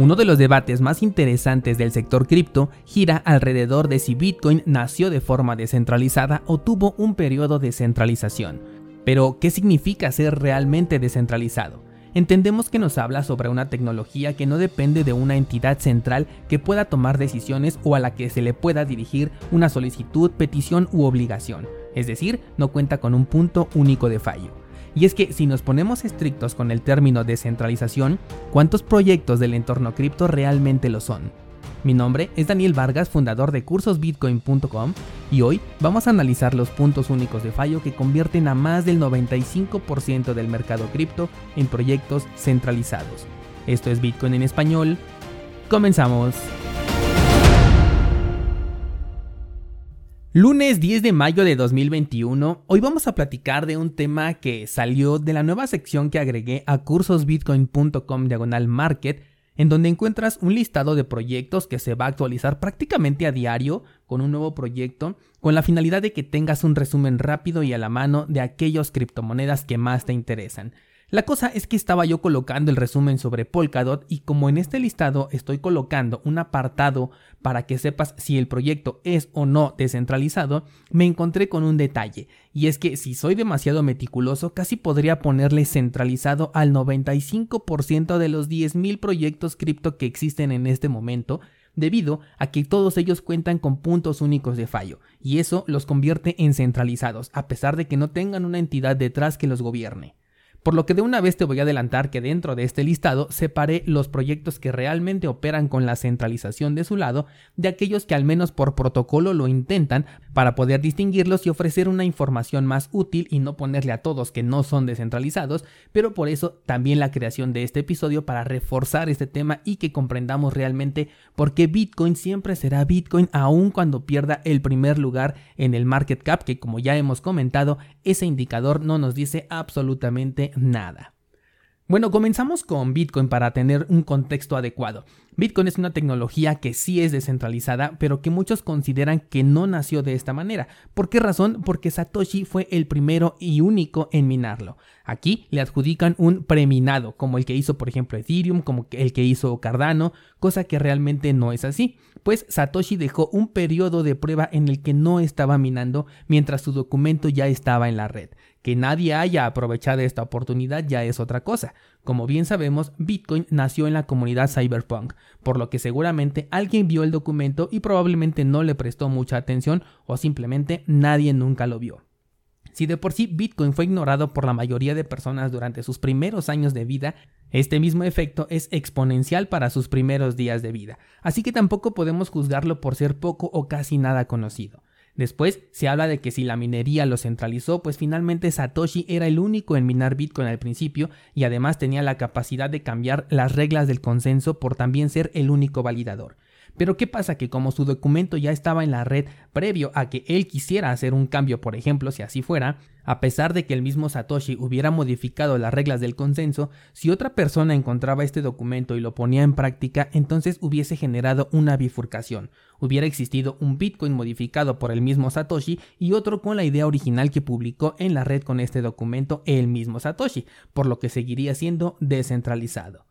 Uno de los debates más interesantes del sector cripto gira alrededor de si Bitcoin nació de forma descentralizada o tuvo un periodo de centralización. Pero, ¿qué significa ser realmente descentralizado? Entendemos que nos habla sobre una tecnología que no depende de una entidad central que pueda tomar decisiones o a la que se le pueda dirigir una solicitud, petición u obligación, es decir, no cuenta con un punto único de fallo. Y es que si nos ponemos estrictos con el término descentralización, ¿cuántos proyectos del entorno cripto realmente lo son? Mi nombre es Daniel Vargas, fundador de cursosbitcoin.com y hoy vamos a analizar los puntos únicos de fallo que convierten a más del 95% del mercado cripto en proyectos centralizados. Esto es Bitcoin en español. Comenzamos. Lunes 10 de mayo de 2021, hoy vamos a platicar de un tema que salió de la nueva sección que agregué a cursosbitcoin.com diagonal market, en donde encuentras un listado de proyectos que se va a actualizar prácticamente a diario con un nuevo proyecto, con la finalidad de que tengas un resumen rápido y a la mano de aquellas criptomonedas que más te interesan. La cosa es que estaba yo colocando el resumen sobre Polkadot y como en este listado estoy colocando un apartado para que sepas si el proyecto es o no descentralizado, me encontré con un detalle y es que si soy demasiado meticuloso casi podría ponerle centralizado al 95% de los 10.000 proyectos cripto que existen en este momento debido a que todos ellos cuentan con puntos únicos de fallo, y eso los convierte en centralizados, a pesar de que no tengan una entidad detrás que los gobierne. Por lo que de una vez te voy a adelantar que dentro de este listado separé los proyectos que realmente operan con la centralización de su lado de aquellos que al menos por protocolo lo intentan para poder distinguirlos y ofrecer una información más útil y no ponerle a todos que no son descentralizados, pero por eso también la creación de este episodio para reforzar este tema y que comprendamos realmente por qué Bitcoin siempre será Bitcoin aun cuando pierda el primer lugar en el market cap que como ya hemos comentado ese indicador no nos dice absolutamente nada. Bueno, comenzamos con Bitcoin para tener un contexto adecuado. Bitcoin es una tecnología que sí es descentralizada, pero que muchos consideran que no nació de esta manera. ¿Por qué razón? Porque Satoshi fue el primero y único en minarlo. Aquí le adjudican un preminado, como el que hizo por ejemplo Ethereum, como el que hizo Cardano, cosa que realmente no es así, pues Satoshi dejó un periodo de prueba en el que no estaba minando mientras su documento ya estaba en la red. Que nadie haya aprovechado esta oportunidad ya es otra cosa. Como bien sabemos, Bitcoin nació en la comunidad cyberpunk, por lo que seguramente alguien vio el documento y probablemente no le prestó mucha atención o simplemente nadie nunca lo vio. Si de por sí Bitcoin fue ignorado por la mayoría de personas durante sus primeros años de vida, este mismo efecto es exponencial para sus primeros días de vida, así que tampoco podemos juzgarlo por ser poco o casi nada conocido. Después se habla de que si la minería lo centralizó, pues finalmente Satoshi era el único en minar Bitcoin al principio y además tenía la capacidad de cambiar las reglas del consenso por también ser el único validador. Pero ¿qué pasa? Que como su documento ya estaba en la red previo a que él quisiera hacer un cambio, por ejemplo, si así fuera, a pesar de que el mismo Satoshi hubiera modificado las reglas del consenso, si otra persona encontraba este documento y lo ponía en práctica, entonces hubiese generado una bifurcación. Hubiera existido un Bitcoin modificado por el mismo Satoshi y otro con la idea original que publicó en la red con este documento el mismo Satoshi, por lo que seguiría siendo descentralizado.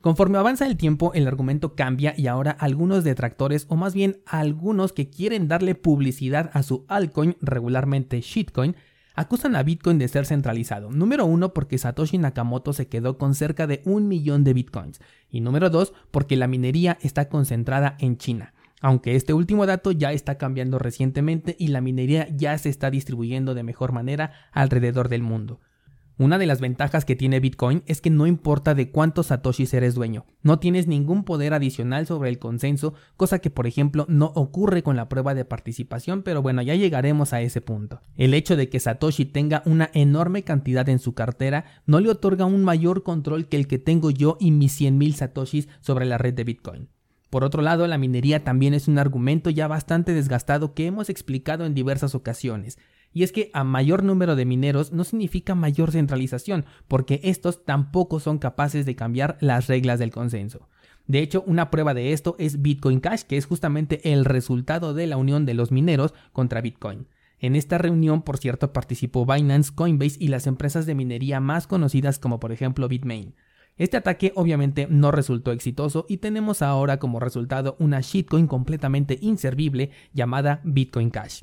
Conforme avanza el tiempo, el argumento cambia y ahora algunos detractores, o más bien algunos que quieren darle publicidad a su altcoin, regularmente shitcoin, acusan a Bitcoin de ser centralizado. Número uno, porque Satoshi Nakamoto se quedó con cerca de un millón de Bitcoins. Y número dos, porque la minería está concentrada en China. Aunque este último dato ya está cambiando recientemente y la minería ya se está distribuyendo de mejor manera alrededor del mundo. Una de las ventajas que tiene Bitcoin es que no importa de cuántos satoshis eres dueño, no tienes ningún poder adicional sobre el consenso, cosa que por ejemplo no ocurre con la prueba de participación, pero bueno, ya llegaremos a ese punto. El hecho de que Satoshi tenga una enorme cantidad en su cartera no le otorga un mayor control que el que tengo yo y mis 100.000 satoshis sobre la red de Bitcoin. Por otro lado, la minería también es un argumento ya bastante desgastado que hemos explicado en diversas ocasiones. Y es que a mayor número de mineros no significa mayor centralización, porque estos tampoco son capaces de cambiar las reglas del consenso. De hecho, una prueba de esto es Bitcoin Cash, que es justamente el resultado de la unión de los mineros contra Bitcoin. En esta reunión, por cierto, participó Binance, Coinbase y las empresas de minería más conocidas como por ejemplo Bitmain. Este ataque obviamente no resultó exitoso y tenemos ahora como resultado una shitcoin completamente inservible llamada Bitcoin Cash.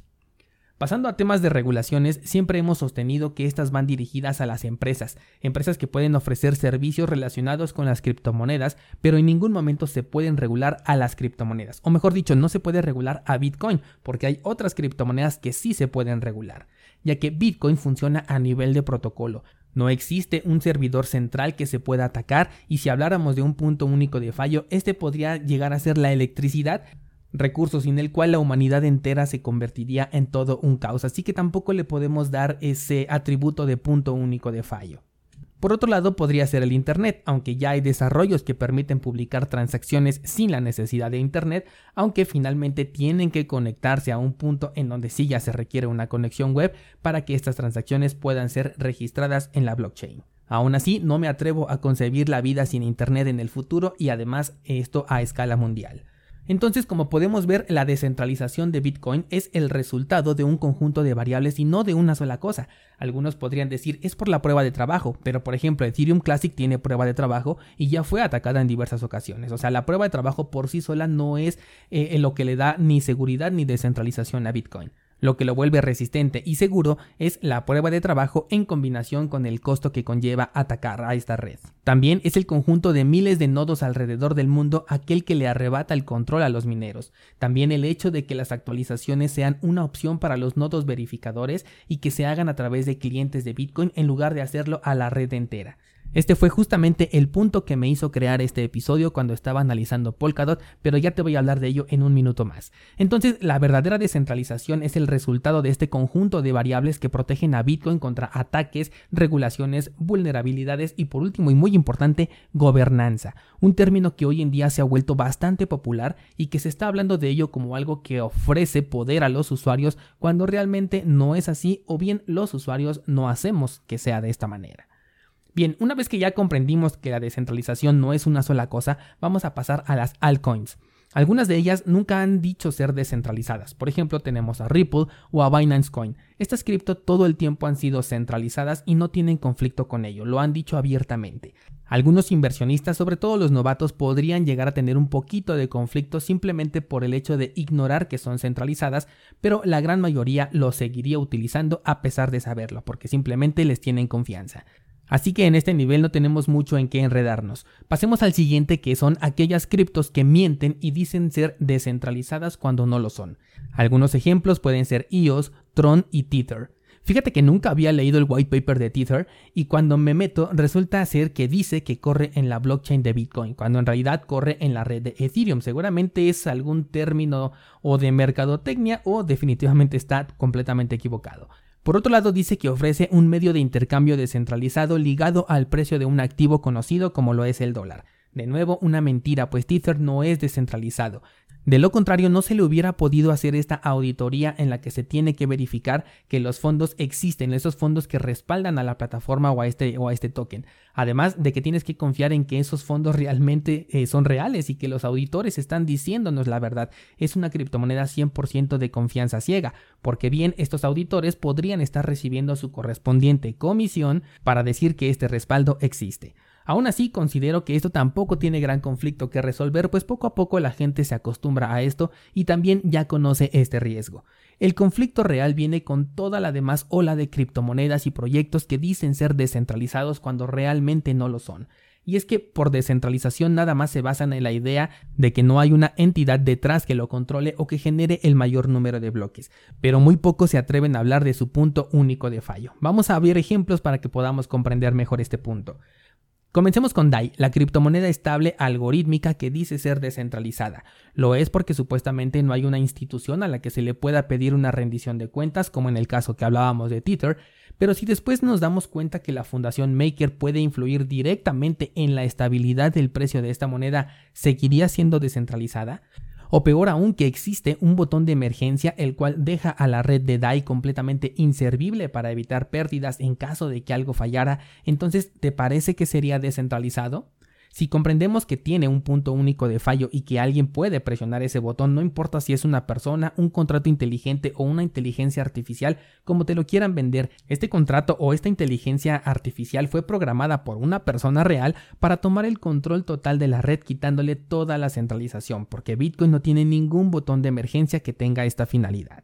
Pasando a temas de regulaciones, siempre hemos sostenido que estas van dirigidas a las empresas, empresas que pueden ofrecer servicios relacionados con las criptomonedas, pero en ningún momento se pueden regular a las criptomonedas. O mejor dicho, no se puede regular a Bitcoin, porque hay otras criptomonedas que sí se pueden regular, ya que Bitcoin funciona a nivel de protocolo. No existe un servidor central que se pueda atacar y si habláramos de un punto único de fallo, este podría llegar a ser la electricidad recurso sin el cual la humanidad entera se convertiría en todo un caos, así que tampoco le podemos dar ese atributo de punto único de fallo. Por otro lado, podría ser el Internet, aunque ya hay desarrollos que permiten publicar transacciones sin la necesidad de Internet, aunque finalmente tienen que conectarse a un punto en donde sí ya se requiere una conexión web para que estas transacciones puedan ser registradas en la blockchain. Aún así, no me atrevo a concebir la vida sin Internet en el futuro y además esto a escala mundial. Entonces, como podemos ver, la descentralización de Bitcoin es el resultado de un conjunto de variables y no de una sola cosa. Algunos podrían decir es por la prueba de trabajo, pero por ejemplo Ethereum Classic tiene prueba de trabajo y ya fue atacada en diversas ocasiones. O sea, la prueba de trabajo por sí sola no es eh, lo que le da ni seguridad ni descentralización a Bitcoin. Lo que lo vuelve resistente y seguro es la prueba de trabajo en combinación con el costo que conlleva atacar a esta red. También es el conjunto de miles de nodos alrededor del mundo aquel que le arrebata el control a los mineros. También el hecho de que las actualizaciones sean una opción para los nodos verificadores y que se hagan a través de clientes de Bitcoin en lugar de hacerlo a la red entera. Este fue justamente el punto que me hizo crear este episodio cuando estaba analizando Polkadot, pero ya te voy a hablar de ello en un minuto más. Entonces, la verdadera descentralización es el resultado de este conjunto de variables que protegen a Bitcoin contra ataques, regulaciones, vulnerabilidades y por último y muy importante, gobernanza, un término que hoy en día se ha vuelto bastante popular y que se está hablando de ello como algo que ofrece poder a los usuarios cuando realmente no es así o bien los usuarios no hacemos que sea de esta manera. Bien, una vez que ya comprendimos que la descentralización no es una sola cosa, vamos a pasar a las altcoins. Algunas de ellas nunca han dicho ser descentralizadas. Por ejemplo, tenemos a Ripple o a Binance Coin. Estas cripto todo el tiempo han sido centralizadas y no tienen conflicto con ello, lo han dicho abiertamente. Algunos inversionistas, sobre todo los novatos, podrían llegar a tener un poquito de conflicto simplemente por el hecho de ignorar que son centralizadas, pero la gran mayoría lo seguiría utilizando a pesar de saberlo, porque simplemente les tienen confianza. Así que en este nivel no tenemos mucho en qué enredarnos. Pasemos al siguiente que son aquellas criptos que mienten y dicen ser descentralizadas cuando no lo son. Algunos ejemplos pueden ser EOS, Tron y Tether. Fíjate que nunca había leído el white paper de Tether y cuando me meto resulta ser que dice que corre en la blockchain de Bitcoin, cuando en realidad corre en la red de Ethereum. Seguramente es algún término o de mercadotecnia o definitivamente está completamente equivocado. Por otro lado, dice que ofrece un medio de intercambio descentralizado ligado al precio de un activo conocido como lo es el dólar. De nuevo, una mentira, pues Tether no es descentralizado. De lo contrario, no se le hubiera podido hacer esta auditoría en la que se tiene que verificar que los fondos existen, esos fondos que respaldan a la plataforma o a este, o este token. Además de que tienes que confiar en que esos fondos realmente eh, son reales y que los auditores están diciéndonos la verdad. Es una criptomoneda 100% de confianza ciega, porque bien estos auditores podrían estar recibiendo su correspondiente comisión para decir que este respaldo existe. Aún así, considero que esto tampoco tiene gran conflicto que resolver, pues poco a poco la gente se acostumbra a esto y también ya conoce este riesgo. El conflicto real viene con toda la demás ola de criptomonedas y proyectos que dicen ser descentralizados cuando realmente no lo son. Y es que por descentralización nada más se basan en la idea de que no hay una entidad detrás que lo controle o que genere el mayor número de bloques, pero muy pocos se atreven a hablar de su punto único de fallo. Vamos a ver ejemplos para que podamos comprender mejor este punto. Comencemos con DAI, la criptomoneda estable algorítmica que dice ser descentralizada. Lo es porque supuestamente no hay una institución a la que se le pueda pedir una rendición de cuentas, como en el caso que hablábamos de Tether, pero si después nos damos cuenta que la fundación Maker puede influir directamente en la estabilidad del precio de esta moneda, ¿seguiría siendo descentralizada? O peor aún que existe un botón de emergencia el cual deja a la red de DAI completamente inservible para evitar pérdidas en caso de que algo fallara, entonces ¿te parece que sería descentralizado? Si comprendemos que tiene un punto único de fallo y que alguien puede presionar ese botón, no importa si es una persona, un contrato inteligente o una inteligencia artificial, como te lo quieran vender, este contrato o esta inteligencia artificial fue programada por una persona real para tomar el control total de la red quitándole toda la centralización, porque Bitcoin no tiene ningún botón de emergencia que tenga esta finalidad.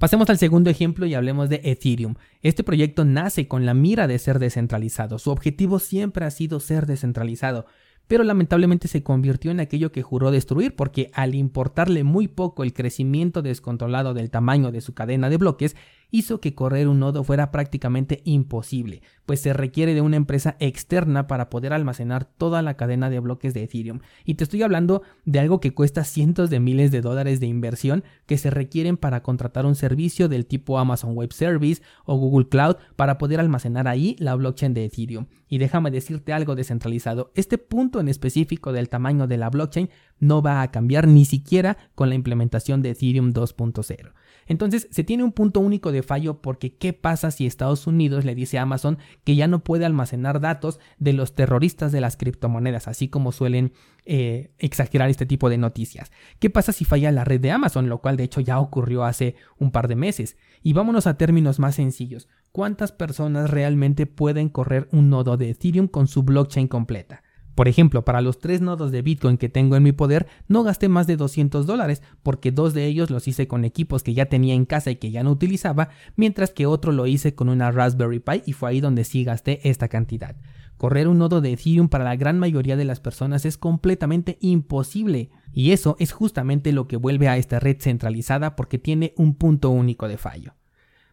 Pasemos al segundo ejemplo y hablemos de Ethereum. Este proyecto nace con la mira de ser descentralizado. Su objetivo siempre ha sido ser descentralizado pero lamentablemente se convirtió en aquello que juró destruir porque al importarle muy poco el crecimiento descontrolado del tamaño de su cadena de bloques, hizo que correr un nodo fuera prácticamente imposible, pues se requiere de una empresa externa para poder almacenar toda la cadena de bloques de Ethereum. Y te estoy hablando de algo que cuesta cientos de miles de dólares de inversión que se requieren para contratar un servicio del tipo Amazon Web Service o Google Cloud para poder almacenar ahí la blockchain de Ethereum. Y déjame decirte algo descentralizado, este punto en específico del tamaño de la blockchain no va a cambiar ni siquiera con la implementación de Ethereum 2.0. Entonces se tiene un punto único de fallo porque ¿qué pasa si Estados Unidos le dice a Amazon que ya no puede almacenar datos de los terroristas de las criptomonedas, así como suelen eh, exagerar este tipo de noticias? ¿Qué pasa si falla la red de Amazon, lo cual de hecho ya ocurrió hace un par de meses? Y vámonos a términos más sencillos. ¿Cuántas personas realmente pueden correr un nodo de Ethereum con su blockchain completa? Por ejemplo, para los tres nodos de Bitcoin que tengo en mi poder, no gasté más de 200 dólares, porque dos de ellos los hice con equipos que ya tenía en casa y que ya no utilizaba, mientras que otro lo hice con una Raspberry Pi y fue ahí donde sí gasté esta cantidad. Correr un nodo de Ethereum para la gran mayoría de las personas es completamente imposible, y eso es justamente lo que vuelve a esta red centralizada porque tiene un punto único de fallo.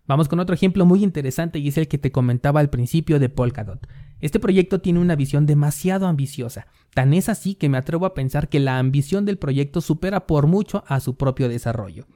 Vamos con otro ejemplo muy interesante y es el que te comentaba al principio de Polkadot. Este proyecto tiene una visión demasiado ambiciosa, tan es así que me atrevo a pensar que la ambición del proyecto supera por mucho a su propio desarrollo.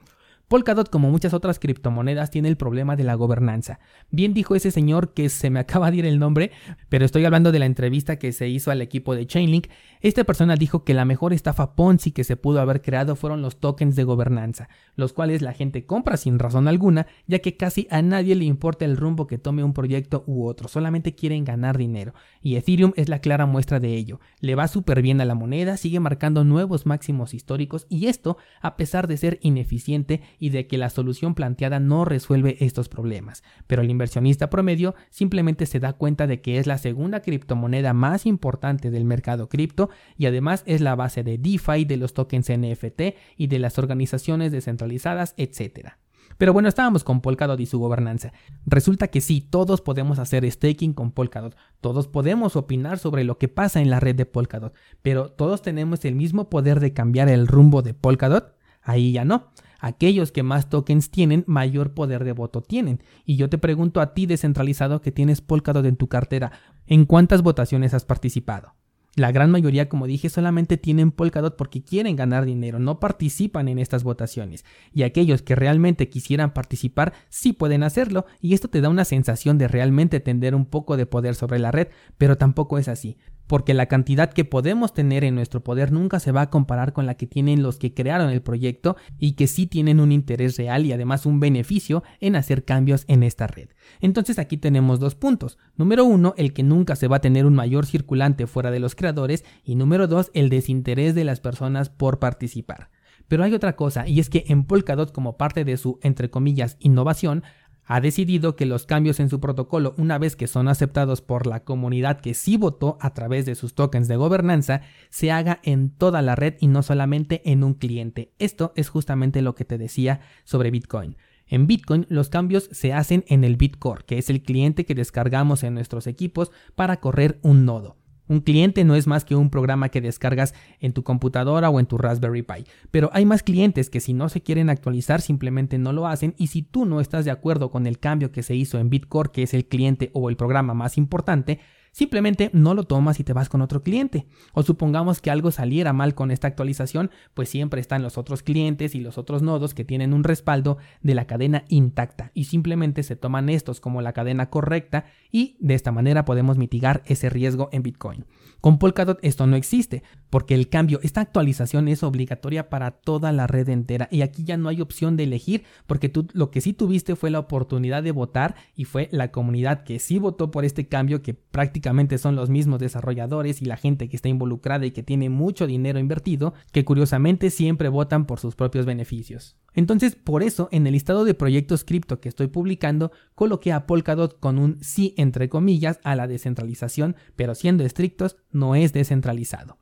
Polkadot, como muchas otras criptomonedas, tiene el problema de la gobernanza. Bien dijo ese señor que se me acaba de ir el nombre, pero estoy hablando de la entrevista que se hizo al equipo de Chainlink. Esta persona dijo que la mejor estafa Ponzi que se pudo haber creado fueron los tokens de gobernanza, los cuales la gente compra sin razón alguna, ya que casi a nadie le importa el rumbo que tome un proyecto u otro, solamente quieren ganar dinero. Y Ethereum es la clara muestra de ello. Le va súper bien a la moneda, sigue marcando nuevos máximos históricos y esto a pesar de ser ineficiente y de que la solución planteada no resuelve estos problemas, pero el inversionista promedio simplemente se da cuenta de que es la segunda criptomoneda más importante del mercado cripto y además es la base de DeFi, de los tokens NFT y de las organizaciones descentralizadas, etc. Pero bueno, estábamos con Polkadot y su gobernanza. Resulta que sí, todos podemos hacer staking con Polkadot, todos podemos opinar sobre lo que pasa en la red de Polkadot, pero todos tenemos el mismo poder de cambiar el rumbo de Polkadot. Ahí ya no. Aquellos que más tokens tienen, mayor poder de voto tienen. Y yo te pregunto a ti descentralizado que tienes Polkadot en tu cartera, ¿en cuántas votaciones has participado? La gran mayoría, como dije, solamente tienen Polkadot porque quieren ganar dinero, no participan en estas votaciones. Y aquellos que realmente quisieran participar sí pueden hacerlo y esto te da una sensación de realmente tener un poco de poder sobre la red, pero tampoco es así porque la cantidad que podemos tener en nuestro poder nunca se va a comparar con la que tienen los que crearon el proyecto y que sí tienen un interés real y además un beneficio en hacer cambios en esta red. Entonces aquí tenemos dos puntos. Número uno, el que nunca se va a tener un mayor circulante fuera de los creadores y número dos, el desinterés de las personas por participar. Pero hay otra cosa, y es que en Polkadot, como parte de su, entre comillas, innovación, ha decidido que los cambios en su protocolo, una vez que son aceptados por la comunidad que sí votó a través de sus tokens de gobernanza, se haga en toda la red y no solamente en un cliente. Esto es justamente lo que te decía sobre Bitcoin. En Bitcoin los cambios se hacen en el Bitcore, que es el cliente que descargamos en nuestros equipos para correr un nodo. Un cliente no es más que un programa que descargas en tu computadora o en tu Raspberry Pi, pero hay más clientes que si no se quieren actualizar simplemente no lo hacen. Y si tú no estás de acuerdo con el cambio que se hizo en Bitcore, que es el cliente o el programa más importante, Simplemente no lo tomas y te vas con otro cliente. O supongamos que algo saliera mal con esta actualización, pues siempre están los otros clientes y los otros nodos que tienen un respaldo de la cadena intacta y simplemente se toman estos como la cadena correcta y de esta manera podemos mitigar ese riesgo en Bitcoin. Con Polkadot esto no existe, porque el cambio, esta actualización es obligatoria para toda la red entera y aquí ya no hay opción de elegir, porque tú lo que sí tuviste fue la oportunidad de votar y fue la comunidad que sí votó por este cambio que prácticamente son los mismos desarrolladores y la gente que está involucrada y que tiene mucho dinero invertido, que curiosamente siempre votan por sus propios beneficios. Entonces, por eso, en el listado de proyectos cripto que estoy publicando, coloqué a Polkadot con un sí entre comillas a la descentralización, pero siendo estrictos, no es descentralizado.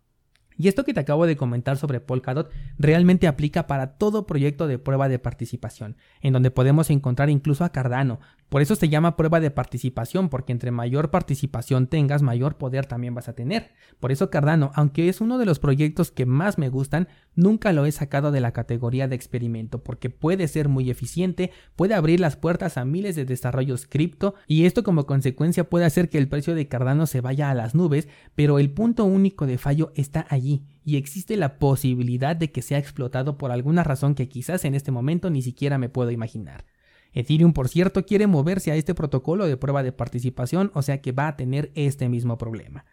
Y esto que te acabo de comentar sobre Polkadot realmente aplica para todo proyecto de prueba de participación, en donde podemos encontrar incluso a Cardano. Por eso se llama prueba de participación, porque entre mayor participación tengas, mayor poder también vas a tener. Por eso Cardano, aunque es uno de los proyectos que más me gustan, nunca lo he sacado de la categoría de experimento, porque puede ser muy eficiente, puede abrir las puertas a miles de desarrollos cripto, y esto como consecuencia puede hacer que el precio de Cardano se vaya a las nubes, pero el punto único de fallo está allí y existe la posibilidad de que sea explotado por alguna razón que quizás en este momento ni siquiera me puedo imaginar. Ethereum, por cierto, quiere moverse a este protocolo de prueba de participación, o sea que va a tener este mismo problema.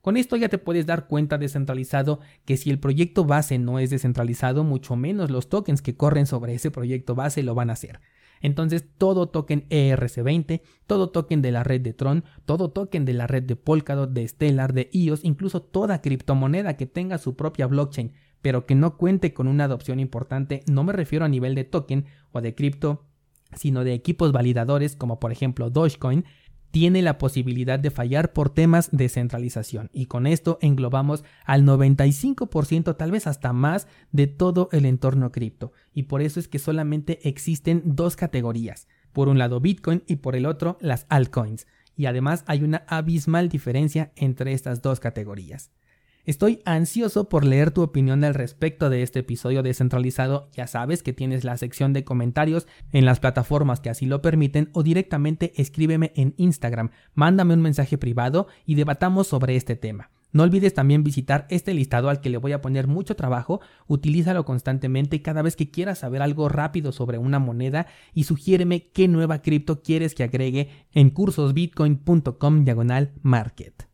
Con esto ya te puedes dar cuenta descentralizado que si el proyecto base no es descentralizado, mucho menos los tokens que corren sobre ese proyecto base lo van a hacer. Entonces todo token ERC20, todo token de la red de Tron, todo token de la red de Polkadot, de Stellar, de EOS, incluso toda criptomoneda que tenga su propia blockchain, pero que no cuente con una adopción importante, no me refiero a nivel de token o de cripto, sino de equipos validadores como por ejemplo Dogecoin, tiene la posibilidad de fallar por temas de centralización. Y con esto englobamos al 95% tal vez hasta más de todo el entorno cripto. Y por eso es que solamente existen dos categorías, por un lado Bitcoin y por el otro las altcoins. Y además hay una abismal diferencia entre estas dos categorías. Estoy ansioso por leer tu opinión al respecto de este episodio descentralizado. Ya sabes que tienes la sección de comentarios en las plataformas que así lo permiten o directamente escríbeme en Instagram, mándame un mensaje privado y debatamos sobre este tema. No olvides también visitar este listado al que le voy a poner mucho trabajo, utilízalo constantemente cada vez que quieras saber algo rápido sobre una moneda y sugiéreme qué nueva cripto quieres que agregue en cursosbitcoin.com diagonal market.